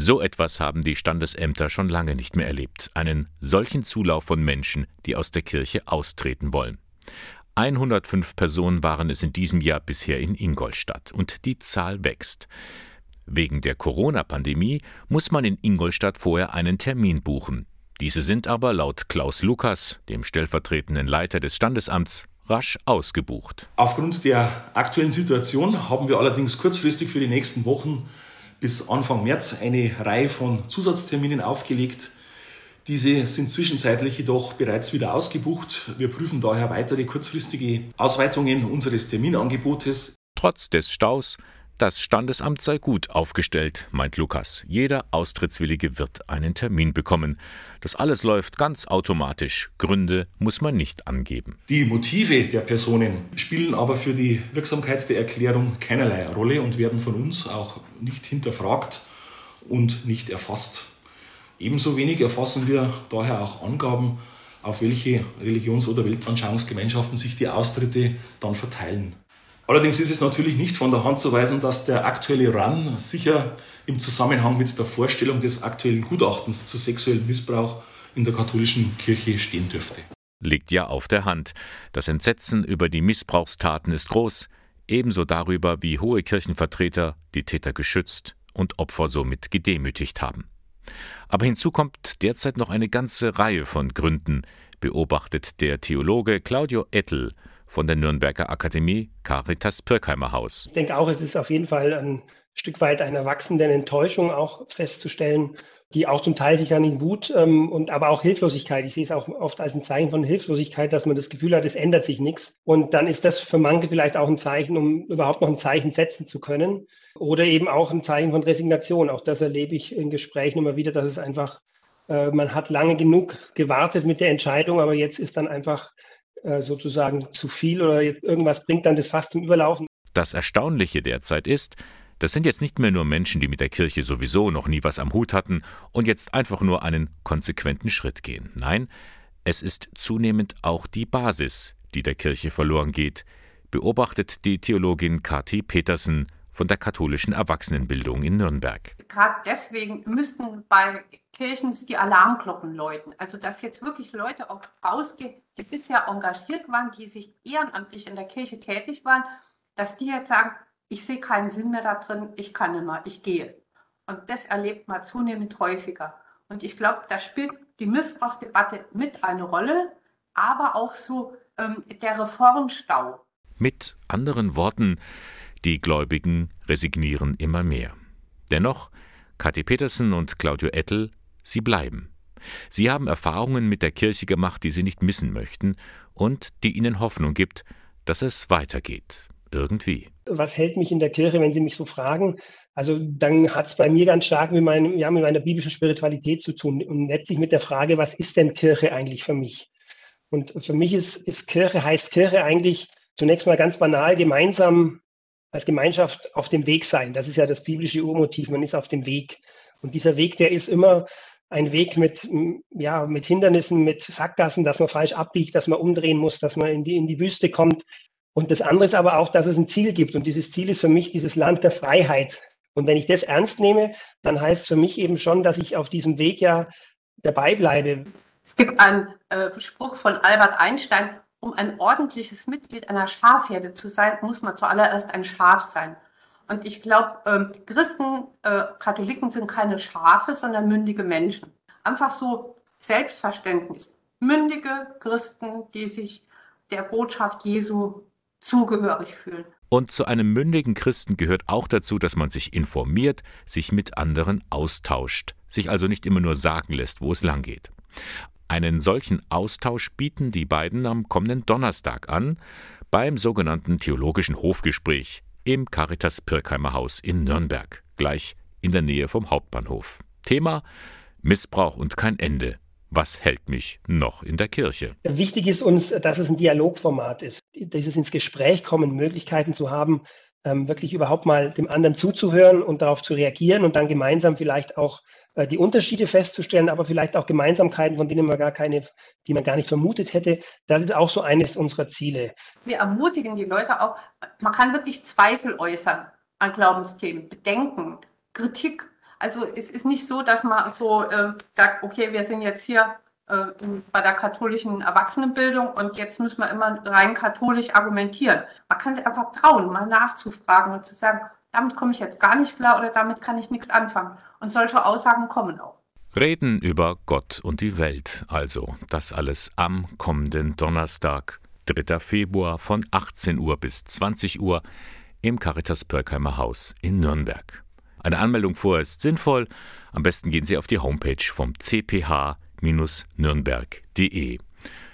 So etwas haben die Standesämter schon lange nicht mehr erlebt. Einen solchen Zulauf von Menschen, die aus der Kirche austreten wollen. 105 Personen waren es in diesem Jahr bisher in Ingolstadt und die Zahl wächst. Wegen der Corona-Pandemie muss man in Ingolstadt vorher einen Termin buchen. Diese sind aber laut Klaus Lukas, dem stellvertretenden Leiter des Standesamts, rasch ausgebucht. Aufgrund der aktuellen Situation haben wir allerdings kurzfristig für die nächsten Wochen bis Anfang März eine Reihe von Zusatzterminen aufgelegt. Diese sind zwischenzeitlich jedoch bereits wieder ausgebucht. Wir prüfen daher weitere kurzfristige Ausweitungen unseres Terminangebotes. Trotz des Staus das Standesamt sei gut aufgestellt, meint Lukas. Jeder Austrittswillige wird einen Termin bekommen. Das alles läuft ganz automatisch. Gründe muss man nicht angeben. Die Motive der Personen spielen aber für die Wirksamkeit der Erklärung keinerlei Rolle und werden von uns auch nicht hinterfragt und nicht erfasst. Ebenso wenig erfassen wir daher auch Angaben, auf welche Religions- oder Weltanschauungsgemeinschaften sich die Austritte dann verteilen. Allerdings ist es natürlich nicht von der Hand zu weisen, dass der aktuelle RAN sicher im Zusammenhang mit der Vorstellung des aktuellen Gutachtens zu sexuellem Missbrauch in der katholischen Kirche stehen dürfte. Liegt ja auf der Hand. Das Entsetzen über die Missbrauchstaten ist groß, ebenso darüber, wie hohe Kirchenvertreter die Täter geschützt und Opfer somit gedemütigt haben. Aber hinzu kommt derzeit noch eine ganze Reihe von Gründen, beobachtet der Theologe Claudio Ettel von der Nürnberger Akademie Caritas Pirkheimer Haus. Ich denke auch, es ist auf jeden Fall ein Stück weit einer wachsenden Enttäuschung auch festzustellen, die auch zum Teil sich an in Wut ähm, und aber auch Hilflosigkeit. Ich sehe es auch oft als ein Zeichen von Hilflosigkeit, dass man das Gefühl hat, es ändert sich nichts. Und dann ist das für manche vielleicht auch ein Zeichen, um überhaupt noch ein Zeichen setzen zu können. Oder eben auch ein Zeichen von Resignation. Auch das erlebe ich in Gesprächen immer wieder, dass es einfach, äh, man hat lange genug gewartet mit der Entscheidung, aber jetzt ist dann einfach äh, sozusagen zu viel oder irgendwas bringt dann das Fass zum Überlaufen. Das Erstaunliche derzeit ist, das sind jetzt nicht mehr nur Menschen, die mit der Kirche sowieso noch nie was am Hut hatten und jetzt einfach nur einen konsequenten Schritt gehen. Nein, es ist zunehmend auch die Basis, die der Kirche verloren geht, beobachtet die Theologin Kati Petersen von der katholischen Erwachsenenbildung in Nürnberg. Gerade deswegen müssten bei Kirchen die Alarmglocken läuten. Also dass jetzt wirklich Leute auch rausgehen, die bisher engagiert waren, die sich ehrenamtlich in der Kirche tätig waren, dass die jetzt sagen, ich sehe keinen Sinn mehr da drin, ich kann nicht mehr, ich gehe. Und das erlebt man zunehmend häufiger. Und ich glaube, da spielt die Missbrauchsdebatte mit eine Rolle, aber auch so ähm, der Reformstau. Mit anderen Worten, die Gläubigen resignieren immer mehr. Dennoch, Kathi Petersen und Claudio Ettel, sie bleiben. Sie haben Erfahrungen mit der Kirche gemacht, die sie nicht missen möchten und die ihnen Hoffnung gibt, dass es weitergeht. Irgendwie. Was hält mich in der Kirche, wenn Sie mich so fragen? Also dann hat es bei mir ganz stark mit, meinem, ja, mit meiner biblischen Spiritualität zu tun und letztlich mit der Frage, was ist denn Kirche eigentlich für mich? Und für mich ist, ist Kirche, heißt Kirche eigentlich zunächst mal ganz banal gemeinsam als Gemeinschaft auf dem Weg sein. Das ist ja das biblische Urmotiv, man ist auf dem Weg. Und dieser Weg, der ist immer ein Weg mit, ja, mit Hindernissen, mit Sackgassen, dass man falsch abbiegt, dass man umdrehen muss, dass man in die, in die Wüste kommt. Und das andere ist aber auch, dass es ein Ziel gibt. Und dieses Ziel ist für mich dieses Land der Freiheit. Und wenn ich das ernst nehme, dann heißt es für mich eben schon, dass ich auf diesem Weg ja dabei bleibe. Es gibt einen äh, Spruch von Albert Einstein, um ein ordentliches Mitglied einer Schafherde zu sein, muss man zuallererst ein Schaf sein. Und ich glaube, ähm, Christen, äh, Katholiken sind keine Schafe, sondern mündige Menschen. Einfach so Selbstverständnis. Mündige Christen, die sich der Botschaft Jesu zugehörig fühlen. Und zu einem mündigen Christen gehört auch dazu, dass man sich informiert, sich mit anderen austauscht, sich also nicht immer nur sagen lässt, wo es lang geht. Einen solchen Austausch bieten die beiden am kommenden Donnerstag an beim sogenannten Theologischen Hofgespräch im Caritas Pirkheimer Haus in Nürnberg, gleich in der Nähe vom Hauptbahnhof. Thema Missbrauch und kein Ende. Was hält mich noch in der Kirche? Wichtig ist uns, dass es ein Dialogformat ist, dieses ins Gespräch kommen, Möglichkeiten zu haben, ähm, wirklich überhaupt mal dem anderen zuzuhören und darauf zu reagieren und dann gemeinsam vielleicht auch äh, die Unterschiede festzustellen, aber vielleicht auch Gemeinsamkeiten, von denen man gar keine, die man gar nicht vermutet hätte. Das ist auch so eines unserer Ziele. Wir ermutigen die Leute auch, man kann wirklich Zweifel äußern an Glaubensthemen, Bedenken, Kritik, Also es ist nicht so, dass man so äh, sagt, okay, wir sind jetzt hier äh, bei der katholischen Erwachsenenbildung und jetzt müssen wir immer rein katholisch argumentieren. Man kann sich einfach trauen, mal nachzufragen und zu sagen, damit komme ich jetzt gar nicht klar oder damit kann ich nichts anfangen. Und solche Aussagen kommen auch. Reden über Gott und die Welt, also das alles am kommenden Donnerstag, 3. Februar von 18 Uhr bis 20 Uhr im Caritas Pörkheimer Haus in Nürnberg. Eine Anmeldung vorher ist sinnvoll. Am besten gehen Sie auf die Homepage vom cph-nürnberg.de.